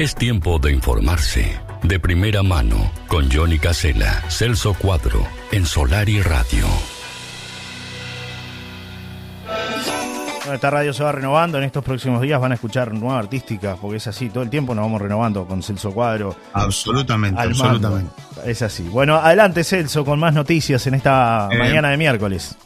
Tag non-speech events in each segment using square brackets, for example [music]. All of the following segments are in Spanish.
Es tiempo de informarse. De primera mano, con Johnny Casella, Celso Cuadro, en Solar y Radio. esta radio se va renovando. En estos próximos días van a escuchar nueva artística, porque es así. Todo el tiempo nos vamos renovando con Celso Cuadro. Absolutamente, absolutamente. Es así. Bueno, adelante, Celso, con más noticias en esta eh, mañana de miércoles.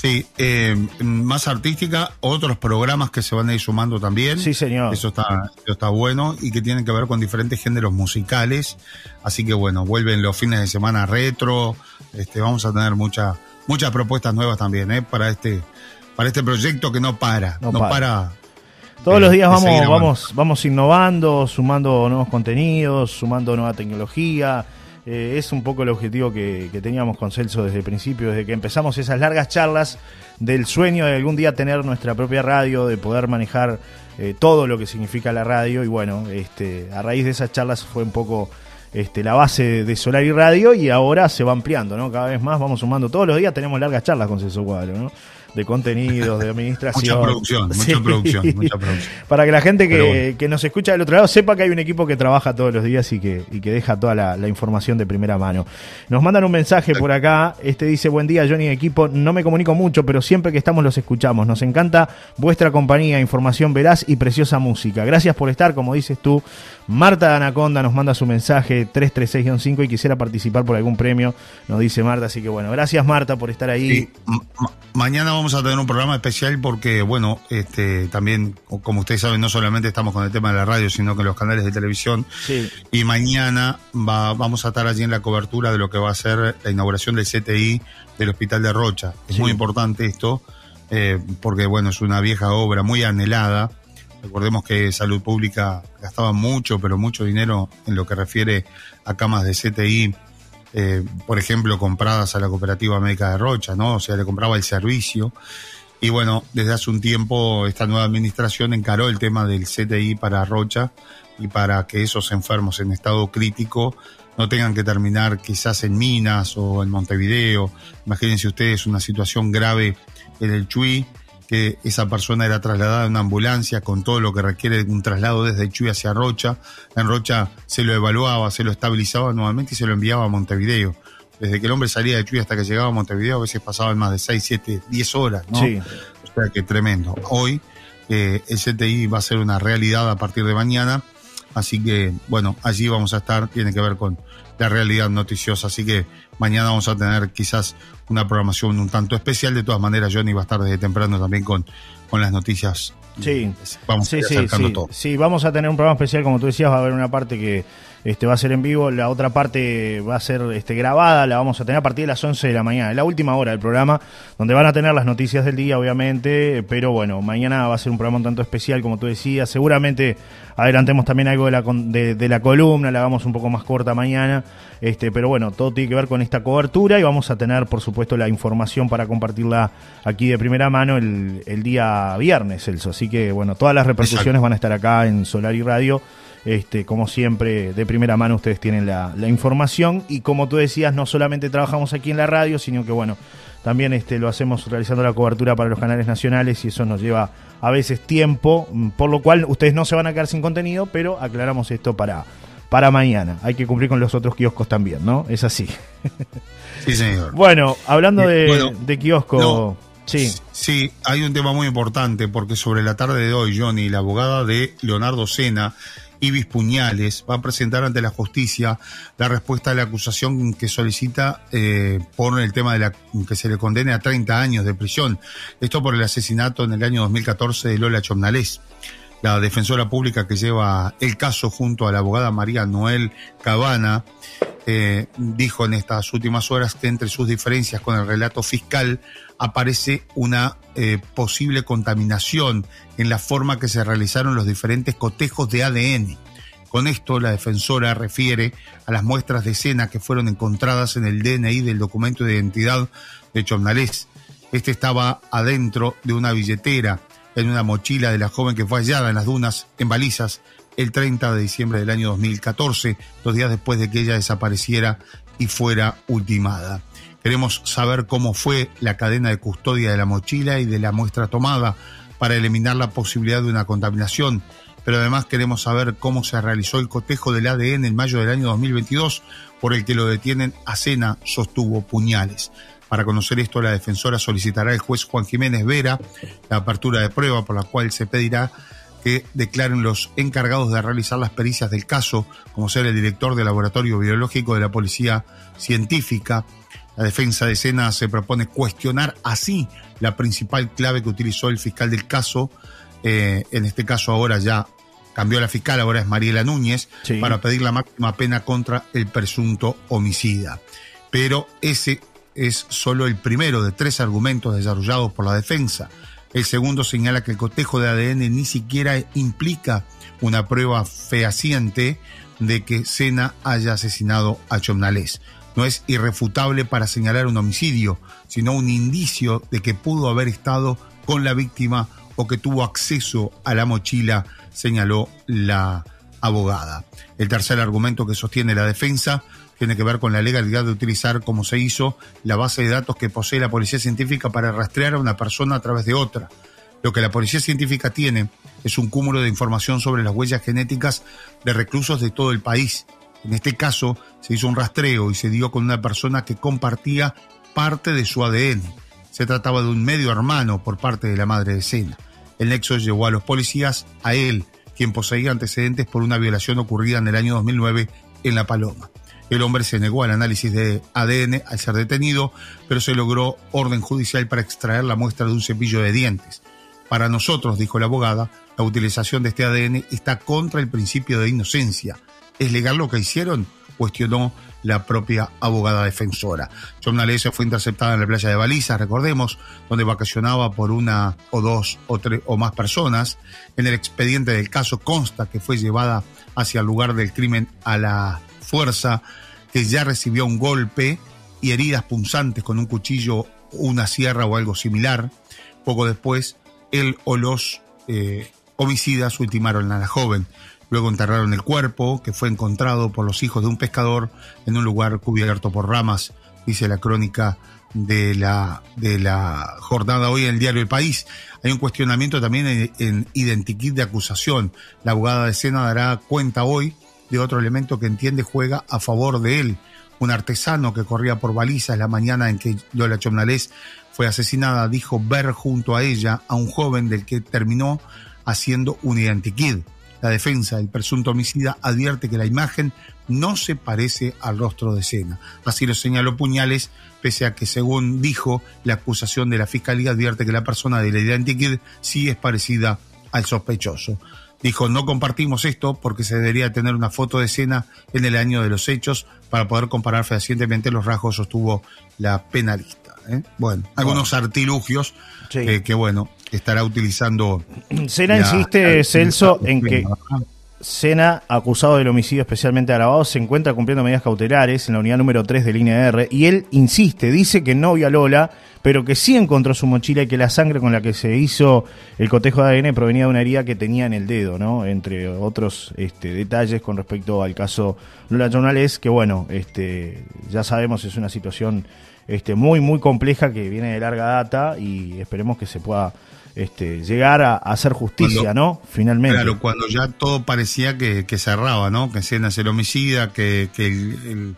Sí, eh, más artística, otros programas que se van a ir sumando también. Sí, señor. Eso está, eso está bueno y que tienen que ver con diferentes géneros musicales. Así que bueno, vuelven los fines de semana retro. Este, vamos a tener muchas muchas propuestas nuevas también ¿eh? para este para este proyecto que no para, no, para. Todos los días vamos, vamos, vamos innovando, sumando nuevos contenidos, sumando nueva tecnología. Eh, es un poco el objetivo que, teníamos con Celso desde el principio, desde que empezamos esas largas charlas del sueño de algún día tener nuestra propia radio, de poder manejar eh, todo lo que significa la radio. Y bueno, este, a raíz de esas charlas fue un poco este, la base de Solar y Radio y ahora se va ampliando, ¿no? Cada vez más vamos sumando. Todos los días tenemos largas charlas con Celso Cuadro, ¿no? De contenidos, de administración. mucha producción, mucha producción, mucha producción. [laughs] Para que la gente que, nos escucha del otro lado sepa que hay un equipo que trabaja todos los días y que, y que deja toda la, información de primera mano. Nos mandan un mensaje por acá, este dice, buen día Johnny equipo, no me comunico mucho, pero siempre que estamos los escuchamos. Nos encanta vuestra compañía, información veraz y preciosa música. Gracias por estar, como dices tú. Marta de Anaconda nos manda su mensaje 336-5 y quisiera participar por algún premio, nos dice Marta, así que bueno, gracias Marta por estar ahí. mañana vamos a tener un programa especial porque, bueno, este, también, como ustedes saben, no solamente estamos con el tema de la radio, sino que los canales de televisión. Y mañana va, vamos a estar allí en la cobertura de lo que va a ser la inauguración del CTI del Hospital de Rocha. Es muy importante esto, eh, porque, bueno, es una vieja obra muy anhelada. Recordemos que Salud Pública gastaba mucho, pero mucho dinero en lo que refiere a camas de CTI eh, por ejemplo, compradas a la Cooperativa Médica de Rocha, ¿no? O sea, le compraba el servicio. Y bueno, desde hace un tiempo esta nueva administración encaró el tema del CTI para Rocha y para que esos enfermos en estado crítico no tengan que terminar quizás en Minas o en Montevideo. Imagínense ustedes una situación grave en el Chuy que esa persona era trasladada en una ambulancia con todo lo que requiere un traslado desde Chuy hacia Rocha. En Rocha se lo evaluaba, se lo estabilizaba nuevamente y se lo enviaba a Montevideo. Desde que el hombre salía de Chuy hasta que llegaba a Montevideo, a veces pasaban más de 6, 7, 10 horas, ¿no? Sí. O sea que tremendo. Hoy eh, el CTI va a ser una realidad a partir de mañana, así que, bueno, allí vamos a estar, tiene que ver con la realidad noticiosa, así que mañana vamos a tener quizás una programación un tanto especial. De todas maneras, Johnny va a estar desde temprano también con, con las noticias. Sí, vamos a sí, todo. Sí, vamos a tener un programa especial, como tú decías, va a haber una parte que este, va a ser en vivo, la otra parte va a ser este, grabada, la vamos a tener a partir de las 11 de la mañana, es la última hora del programa, donde van a tener las noticias del día, obviamente, pero bueno, mañana va a ser un programa un tanto especial, como tú decías, seguramente adelantemos también algo de la, de, la columna, la hagamos un poco más corta mañana, este, pero bueno, todo tiene que ver con esta cobertura y vamos a tener, por supuesto, la información para compartirla aquí de primera mano el, el día viernes, Celso, así que bueno, todas las repercusiones van a estar acá en Solar y Radio este, como siempre, de primera mano ustedes tienen la, información y como tú decías, no solamente trabajamos aquí en la radio, sino que bueno, también este, lo hacemos realizando la cobertura para los canales nacionales y eso nos lleva a veces tiempo, por lo cual ustedes no se van a quedar sin contenido, pero aclaramos esto para, para mañana. Hay que cumplir con los otros kioscos también, ¿no? Es así. [laughs] Sí, señor. Bueno, hablando de, de kiosco... sí. sí, hay un tema muy importante porque sobre la tarde de hoy, Johnny, la abogada de Leonardo Sena, Ibis Puñales va a presentar ante la justicia la respuesta a la acusación que solicita eh, por el tema de la que se le condene a 30 años de prisión. Esto por el asesinato en el año 2014 de Lola Chomnalés. La defensora pública que lleva el caso junto a la abogada María Noel Cabana eh, dijo en estas últimas horas que entre sus diferencias con el relato fiscal aparece una eh, posible contaminación en la forma que se realizaron los diferentes cotejos de ADN. Con esto, la defensora refiere a las muestras de escena que fueron encontradas en el DNI del documento de identidad de Chomnalés. Este estaba adentro de una billetera, en una mochila de la joven que fue hallada en las dunas, en balizas, el 30 de diciembre del año 2014, dos días después de que ella desapareciera y fuera ultimada. Queremos saber cómo fue la cadena de custodia de la mochila y de la muestra tomada para eliminar la posibilidad de una contaminación. pero además queremos saber cómo se realizó el cotejo del ADN en mayo del año 2022, por el que lo detienen a Cena, sostuvo puñales. Para conocer esto, la defensora solicitará al juez Juan Jiménez Vera la apertura de prueba por la cual se pedirá que declaren los encargados de realizar las pericias del caso, como ser el director del laboratorio biológico de la Policía Científica. La defensa de Sena se propone cuestionar así la principal clave que utilizó el fiscal del caso, eh, en este caso ahora ya cambió la fiscal, ahora es Mariela Núñez, para pedir la máxima pena contra el presunto homicida. Pero ese es solo el primero de tres argumentos desarrollados por la defensa. El segundo señala que el cotejo de ADN ni siquiera implica una prueba fehaciente de que Sena haya asesinado a Chomnales. No es irrefutable para señalar un homicidio, sino un indicio de que pudo haber estado con la víctima o que tuvo acceso a la mochila, señaló la abogada. El tercer argumento que sostiene la defensa tiene que ver con la legalidad de utilizar, como se hizo, la base de datos que posee la Policía Científica para rastrear a una persona a través de otra. Lo que la Policía Científica tiene es un cúmulo de información sobre las huellas genéticas de reclusos de todo el país. En este caso, se hizo un rastreo y se dio con una persona que compartía parte de su ADN. Se trataba de un medio hermano por parte de la madre de Sena. El nexo llevó a los policías a él, quien poseía antecedentes por una violación ocurrida en el año 2009 en La Paloma. El hombre se negó al análisis de ADN al ser detenido, pero se logró orden judicial para extraer la muestra de un cepillo de dientes. Para nosotros, dijo la abogada, la utilización de este ADN está contra el principio de inocencia. ¿Es legal lo que hicieron? cuestionó la propia abogada defensora. John fue interceptada en la playa de Baliza, recordemos, donde vacacionaba por una o dos o tres o más personas. En el expediente del caso consta que fue llevada hacia el lugar del crimen a la fuerza, que ya recibió un golpe y heridas punzantes con un cuchillo, una sierra o algo similar. Poco después, él o los eh, homicidas ultimaron a la joven. Luego enterraron el cuerpo, que fue encontrado por los hijos de un pescador en un lugar cubierto por ramas, dice la crónica de la, de la jornada hoy en el diario El País. Hay un cuestionamiento también en, en de acusación. La abogada de escena dará cuenta hoy de otro elemento que entiende juega a favor de él. Un artesano que corría por balizas la mañana en que Lola Chomnales fue asesinada dijo ver junto a ella a un joven del que terminó haciendo un identikit. La defensa del presunto homicida advierte que la imagen no se parece al rostro de Sena. Así lo señaló Puñales, pese a que, según dijo, la acusación de la fiscalía advierte que la persona de la identikit sí es parecida al sospechoso. Dijo, no compartimos esto porque se debería tener una foto de escena en el año de los hechos para poder comparar fehacientemente los rasgos, sostuvo la penalista. ¿eh? Bueno, algunos artilugios que, bueno, estará utilizando. Sena insiste, Celso, en que Sena, acusado del homicidio especialmente agravado, se encuentra cumpliendo medidas cautelares en la unidad número 3 de línea R y él insiste, dice que no vio a Lola, pero que sí encontró su mochila y que la sangre con la que se hizo el cotejo de ADN provenía de una herida que tenía en el dedo, ¿no? Entre otros este, detalles con respecto al caso Lola Jonales, que bueno, este, ya sabemos es una situación este, muy, muy compleja que viene de larga data y esperemos que se pueda este, llegar a, hacer justicia, ¿no? Finalmente. Claro, cuando ya todo parecía que, cerraba, ¿no? Que Sena es el homicida, que, el,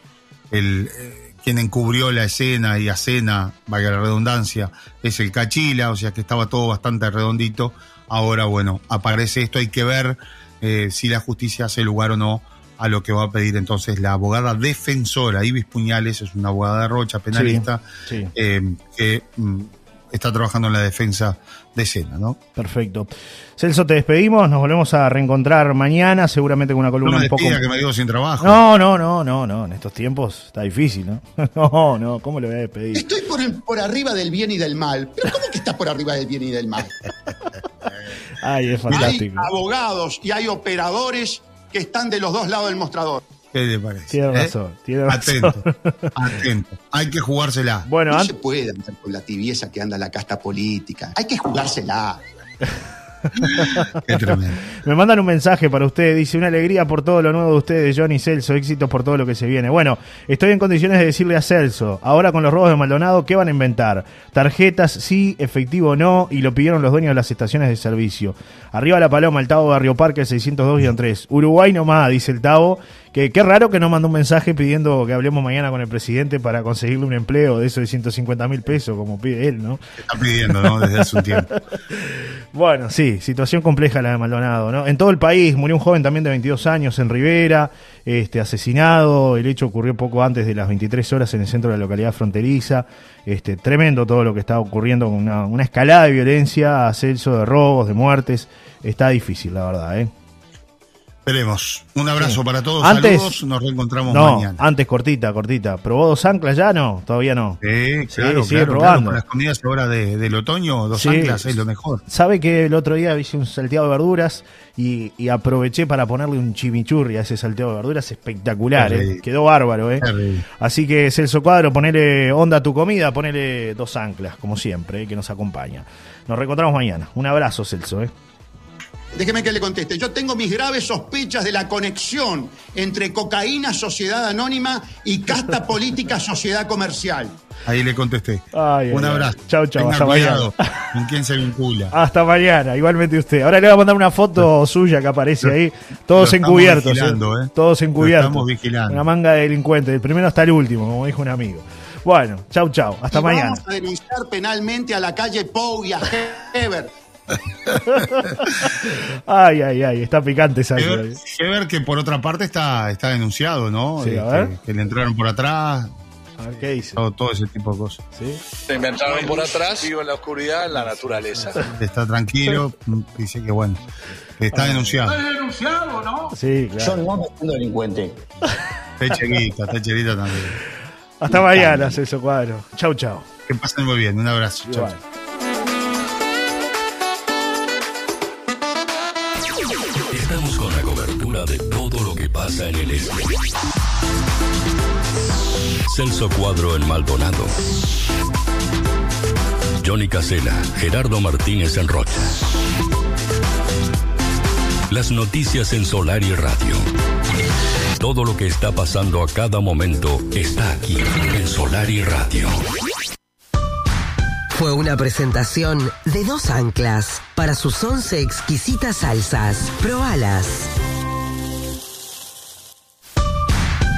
eh, quien encubrió la escena y a Sena, vaya la redundancia, es el Cachila, o sea que estaba todo bastante redondito. Ahora, bueno, aparece esto, hay que ver eh, si la justicia hace lugar o no a lo que va a pedir entonces la abogada defensora, Ibis Puñales, es una abogada de Rocha, penalista, eh, que mm, está trabajando en la defensa de escena, ¿no? Perfecto. Celso, te despedimos, nos volvemos a reencontrar mañana, seguramente con una columna no un poco. que me digo sin trabajo. No, no, no, no, no, en estos tiempos está difícil, ¿no? [laughs] No, no, ¿cómo le voy a despedir? Estoy por, por arriba del bien y del mal. ¿Pero cómo que estás por arriba del bien y del mal? [laughs] Ay, es fantástico. Hay abogados y hay operadores que están de los dos lados del mostrador. ¿Qué le parece? Tiene ¿Eh? razón, tiene razón. Atento, [laughs] atento. Hay que jugársela. Bueno, no se puede andar con la tibieza que anda la casta política. Hay que jugársela. [laughs] [laughs] Qué tremendo. Me mandan un mensaje para ustedes, dice, una alegría por todo lo nuevo de ustedes, Johnny Celso, éxitos por todo lo que se viene. Bueno, estoy en condiciones de decirle a Celso, ahora con los robos de Maldonado, ¿qué van a inventar? Tarjetas sí, efectivo no, y lo pidieron los dueños de las estaciones de servicio. Arriba la paloma, el Tavo Barrio Parque, 602-3. Uruguay nomás, dice el Tavo, que qué raro que no mandó un mensaje pidiendo que hablemos mañana con el presidente para conseguirle un empleo de eso de 150 mil pesos, como pide él, ¿no? Está pidiendo, ¿no? Desde hace un tiempo. [laughs] bueno, sí, situación compleja la de Maldonado, ¿no? En todo el país murió un joven también de 22 años en Rivera, este, asesinado. El hecho ocurrió poco antes de las 23 horas en el centro de la localidad fronteriza. Este, tremendo todo lo que está ocurriendo, una, una escalada de violencia, ascenso de robos, de muertes. Está difícil, la verdad, ¿eh? Esperemos. Un abrazo para todos. Antes, Saludos. Nos reencontramos no, mañana. Antes, cortita, cortita. ¿Probó dos anclas ya? No, todavía no. Sí, claro, sigue probando. Con las comidas ahora del otoño, dos anclas es lo mejor. Sabe que el otro día hice un salteado de verduras y, aproveché para ponerle un chimichurri a ese salteado de verduras espectacular. ¿eh? Quedó bárbaro, ¿eh? Así que Celso Cuadro, ponele onda a tu comida, ponele dos anclas, como siempre, ¿eh? que nos acompaña. Nos reencontramos mañana. Un abrazo, Celso, ¿eh? Déjeme que le conteste. Yo tengo mis graves sospechas de la conexión entre cocaína, sociedad anónima y casta [laughs] política, sociedad comercial. Ahí le contesté. Un abrazo. Chau, chau. hasta mañana. [laughs] ¿Con quién se vincula? Hasta mañana, igualmente usted. Ahora le voy a mandar una foto [laughs] suya que aparece ahí. Todos encubiertos. ¿eh? ¿eh? Todos encubiertos. estamos vigilando. Una manga de delincuentes. Del primero hasta el último, como dijo un amigo. Bueno, chau, chau. Hasta mañana. Vamos a denunciar penalmente a la calle Pou y a Heber [laughs] ay, ay, ay, está picante esa. ver que por otra parte está, está denunciado, ¿no? Este, que le entraron por atrás. A ver, ¿qué dice? Todo, ese tipo de cosas. Se inventaron por atrás, vivo en la oscuridad, en la naturaleza. Está tranquilo, dice que bueno, está denunciado. Está denunciado, ¿no? Sí, claro. Yo no siendo delincuente. Está chelita, está chelita también. Hasta mañana, Celso Cuadro. Chau, chau. Que pasen muy bien, un abrazo. Chau. Cuadro en Maldonado. Johnny Casela, Gerardo Martínez en Rocha. Las noticias en Solar y Radio. Todo lo que está pasando a cada momento está aquí en Solar y Radio. Fue una presentación de dos anclas para sus once exquisitas salsas. Probalas.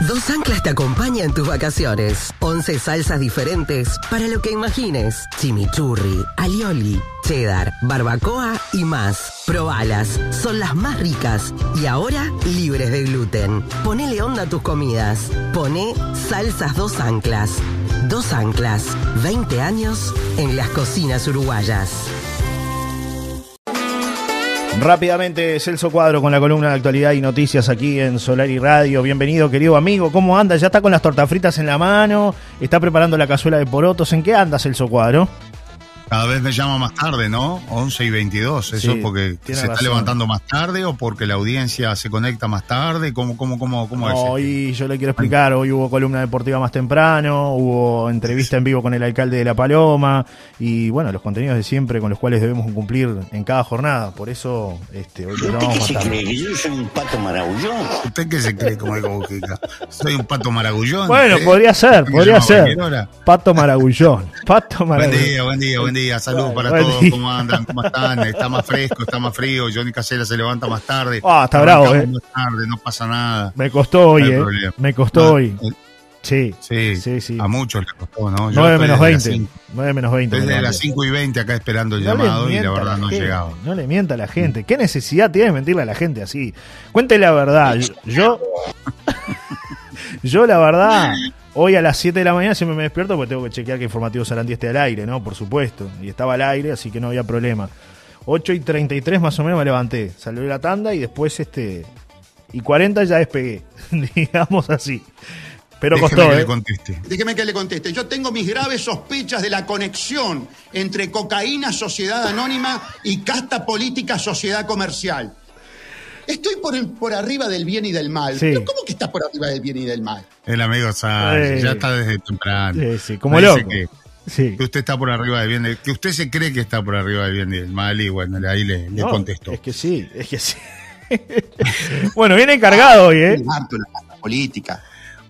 Dos Anclas te acompaña en tus vacaciones. 11 salsas diferentes para lo que imagines. Chimichurri, alioli, cheddar, barbacoa y más. Probalas, son las más ricas y ahora libres de gluten. Ponele onda a tus comidas. Pone Salsas Dos Anclas. Dos Anclas, 20 años en las cocinas uruguayas. Rápidamente, Celso Cuadro con la columna de actualidad y noticias aquí en Solar y Radio. Bienvenido, querido amigo. ¿Cómo anda? ¿Ya está con las tortas fritas en la mano? ¿Está preparando la cazuela de porotos? ¿En qué anda, Celso Cuadro? Cada vez me llama más tarde, ¿no? 11 y 22. ¿Eso porque se está levantando más tarde o porque la audiencia se conecta más tarde? ¿Cómo, cómo, cómo, cómo es? Hoy yo le quiero explicar. Hoy hubo columna deportiva más temprano, hubo entrevista en vivo con el alcalde de La Paloma y, bueno, los contenidos de siempre con los cuales debemos cumplir en cada jornada. Por eso este, hoy lo vamos a cree que yo soy un pato maragullón? ¿Usted qué se cree como algo que Soy un pato maragullón. Bueno, podría ser, podría ser. Pato maragullón. Pato maragullón. Buen día, buen día, buen día saludos para todos, ¿cómo andan? ¿Cómo están? Está más fresco, está más frío, Johnny Casella se levanta más tarde. Ah, está bravo, eh. Más tarde, no pasa nada. Me costó hoy, eh. Me costó hoy. Eh, sí, sí, sí, sí. A muchos les costó, ¿no? 9 menos 20. 9 menos 20. Desde las 5 y 20 acá esperando el llamado y la verdad no llegaba. No le mienta a la gente. ¿Qué necesidad tiene de mentirle a la gente así? Cuente la verdad. Yo, yo [laughs] la verdad, Hoy a las 7 de la mañana siempre me despierto porque tengo que chequear que Informativo Sarandí esté al aire, ¿no? Por supuesto. Y estaba al aire, así que no había problema. 8 y 33 más o menos me levanté. Salió la tanda y después este... Y 40 ya despegué, [laughs] digamos así. Pero Déjeme costó, que le ¿eh? conteste. Déjeme que le conteste. Yo tengo mis graves sospechas de la conexión entre cocaína, sociedad anónima y casta política, sociedad comercial. Estoy por, por arriba del bien y del mal. ¿Pero cómo que estás por arriba del bien y del mal? El amigo sabe, ya está desde temprano. Sí, sí, como loco. que usted está por arriba del bien, que usted se cree que está por arriba del bien del mal y bueno, ahí le, le contesto. Es que sí, es que sí. [laughs] bueno, viene encargado hoy, ¿eh? La política.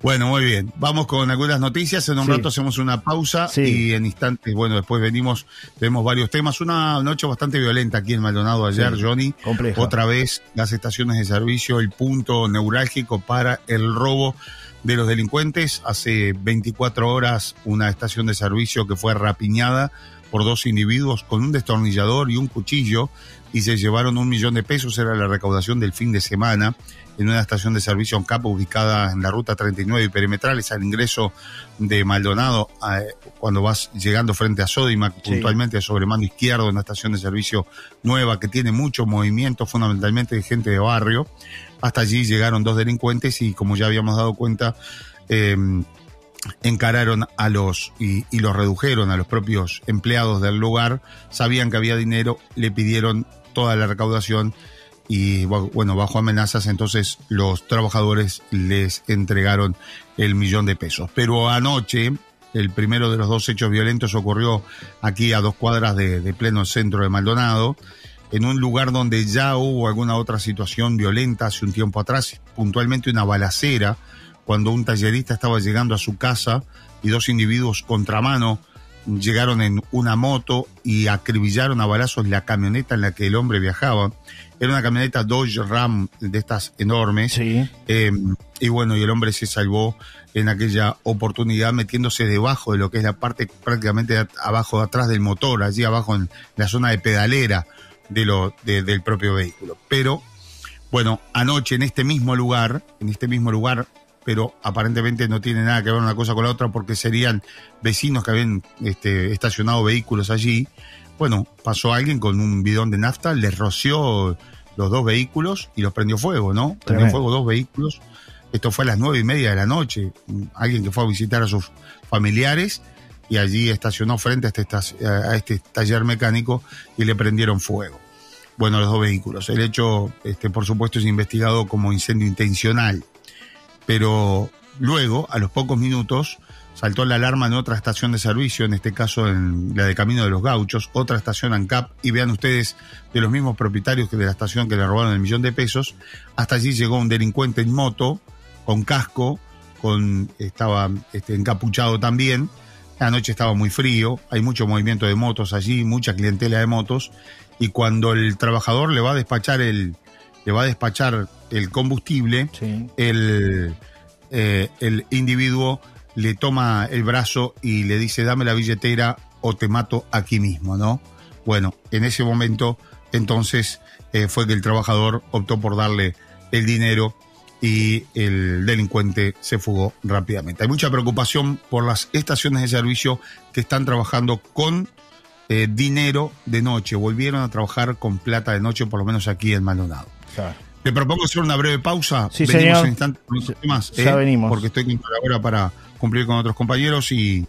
Bueno, muy bien. Vamos con algunas noticias. En un rato hacemos una pausa y en instantes, bueno, después venimos, tenemos varios temas. Una noche bastante violenta aquí en Maldonado ayer, Johnny. Otra vez las estaciones de servicio, el punto neurálgico para el robo de los delincuentes. Hace 24 horas una estación de servicio que fue rapiñada por dos individuos con un destornillador y un cuchillo y se llevaron un millón de pesos. Era la recaudación del fin de semana en una estación de servicio en Capo ubicada en la ruta 39 y perimetrales al ingreso de Maldonado cuando vas llegando frente a Sodimac, puntualmente sobre mano izquierdo, una estación de servicio nueva que tiene mucho movimiento, fundamentalmente de gente de barrio. Hasta allí llegaron dos delincuentes y como ya habíamos dado cuenta, em, encararon a los y, y, los redujeron a los propios empleados del lugar, sabían que había dinero, le pidieron toda la recaudación y bueno, bajo amenazas, entonces los trabajadores les entregaron el millón de pesos. Pero anoche, el primero de los dos hechos violentos ocurrió aquí a dos cuadras de, pleno centro de Maldonado, en un lugar donde ya hubo alguna otra situación violenta hace un tiempo atrás, puntualmente una balacera, cuando un tallerista estaba llegando a su casa y dos individuos contramano llegaron en una moto y acribillaron a balazos la camioneta en la que el hombre viajaba. Era una camioneta Dodge Ram de estas enormes. Sí. Em, y bueno, y el hombre se salvó en aquella oportunidad metiéndose debajo de lo que es la parte prácticamente abajo, atrás del motor, allí abajo en la zona de pedalera de lo, del propio vehículo. Pero, bueno, anoche en este mismo lugar, en este mismo lugar, pero aparentemente no tiene nada que ver una cosa con la otra porque serían vecinos que habían este, estacionado vehículos allí. Bueno, pasó alguien con un bidón de nafta, les roció los dos vehículos y los prendió fuego, ¿no? Prendió fuego dos vehículos. Esto fue a las nueve y media de la noche. Alguien que fue a visitar a sus familiares y allí estacionó frente a este, a este taller mecánico y le prendieron fuego. Bueno, los dos vehículos. El hecho, este, por supuesto, es investigado como incendio intencional. Pero luego, a los pocos minutos, saltó la alarma en otra estación de servicio, en este caso en la de Camino de los Gauchos, otra estación ANCAP, y vean ustedes de los mismos propietarios que de la estación que le robaron el millón de pesos, hasta allí llegó un delincuente en moto, con casco, con, estaba este, encapuchado también, la noche estaba muy frío, hay mucho movimiento de motos allí, mucha clientela de motos, y cuando el trabajador le va a despachar el, le va a despachar el combustible, el, eh, el individuo le toma el brazo y le dice, dame la billetera o te mato aquí mismo, ¿no? Bueno, en ese momento entonces eh, fue que el trabajador optó por darle el dinero y el delincuente se fugó rápidamente. Hay mucha preocupación por las estaciones de servicio que están trabajando con eh, dinero de noche. Volvieron a trabajar con plata de noche, por lo menos aquí en Maldonado. Te propongo hacer una breve pausa. Sí, venimos en instantes con temas. Ya ¿eh? venimos. Porque estoy con ahora para cumplir con otros compañeros y,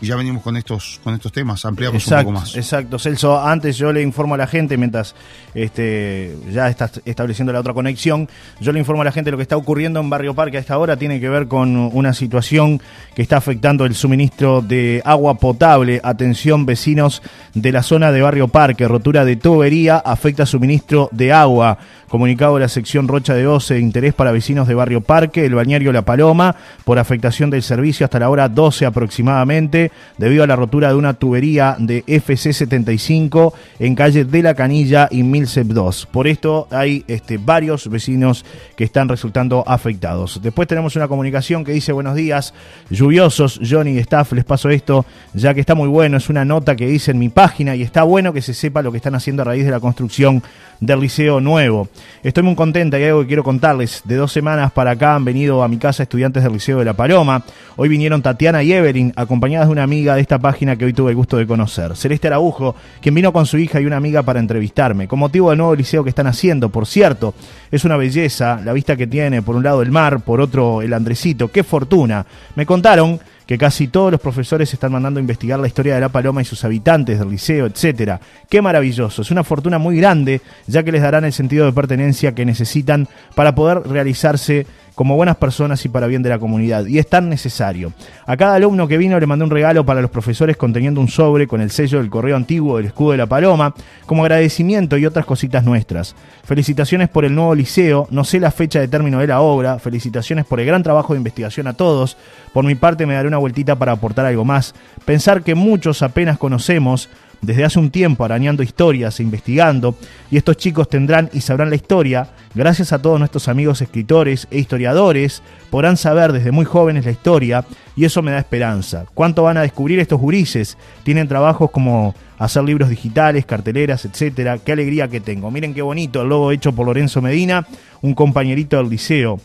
ya venimos con estos, con estos temas, ampliamos un poco más. Exacto, Celso, antes yo le informo a la gente, mientras este, ya está estableciendo la otra conexión, yo le informo a la gente lo que está ocurriendo en Barrio Parque a esta hora, tiene que ver con una situación que está afectando el suministro de agua potable. Atención vecinos de la zona de Barrio Parque, rotura de tubería, afecta suministro de agua. Comunicado de la sección Rocha de Oce, interés para vecinos de Barrio Parque, el bañario La Paloma, por afectación del servicio hasta la hora 12 aproximadamente, debido a la rotura de una tubería de FC75 en calle de la Canilla y Milsep 2. Por esto hay este, varios vecinos que están resultando afectados. Después tenemos una comunicación que dice buenos días, lluviosos, Johnny y Staff, les paso esto, ya que está muy bueno, es una nota que dice en mi página y está bueno que se sepa lo que están haciendo a raíz de la construcción del Liceo Nuevo. Estoy muy contenta y algo que quiero contarles. De dos semanas para acá han venido a mi casa estudiantes del Liceo de La Paloma. Hoy vinieron Tatiana y Evelyn, acompañadas de una amiga de esta página que hoy tuve el gusto de conocer. Celeste Araujo, quien vino con su hija y una amiga para entrevistarme. Con motivo del nuevo liceo que están haciendo, por cierto, es una belleza la vista que tiene, por un lado el mar, por otro el Andresito. ¡Qué fortuna! Me contaron que casi todos los profesores están mandando a investigar la historia de la paloma y sus habitantes del liceo, etcétera. Qué maravilloso, es una fortuna muy grande, ya que les darán el sentido de pertenencia que necesitan para poder realizarse como buenas personas y para bien de la comunidad. Y es tan necesario. A cada alumno que vino le mandé un regalo para los profesores conteniendo un sobre con el sello del correo antiguo del escudo de la paloma, como agradecimiento y otras cositas nuestras. Felicitaciones por el nuevo liceo, no sé la fecha de término de la obra, felicitaciones por el gran trabajo de investigación a todos. Por mi parte me daré una vueltita para aportar algo más. Pensar que muchos apenas conocemos desde hace un tiempo arañando historias e investigando, y estos chicos tendrán y sabrán la historia, gracias a todos nuestros amigos escritores e historiadores, podrán saber desde muy jóvenes la historia, y eso me da esperanza. ¿Cuánto van a descubrir estos gurises? Tienen trabajos como hacer libros digitales, carteleras, etcétera. Qué alegría que tengo. Miren qué bonito el logo hecho por Lorenzo Medina, un compañerito del liceo.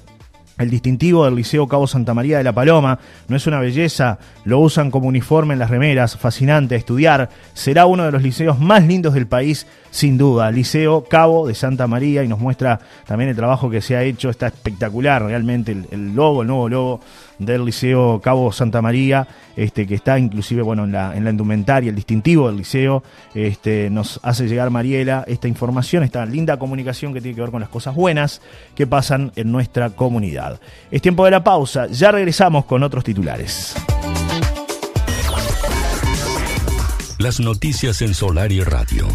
El distintivo del Liceo Cabo Santa María de la Paloma no es una belleza, lo usan como uniforme en las remeras, fascinante estudiar, será uno de los liceos más lindos del país, sin duda. Liceo Cabo de Santa María y nos muestra también el trabajo que se ha hecho, está espectacular realmente el, logo, el nuevo logo del Liceo Cabo Santa María, este, que está inclusive bueno, en, la, en la indumentaria, el distintivo del liceo, este, nos hace llegar Mariela esta información, esta linda comunicación que tiene que ver con las cosas buenas que pasan en nuestra comunidad. Es tiempo de la pausa, ya regresamos con otros titulares. Las noticias en Solar y Radio.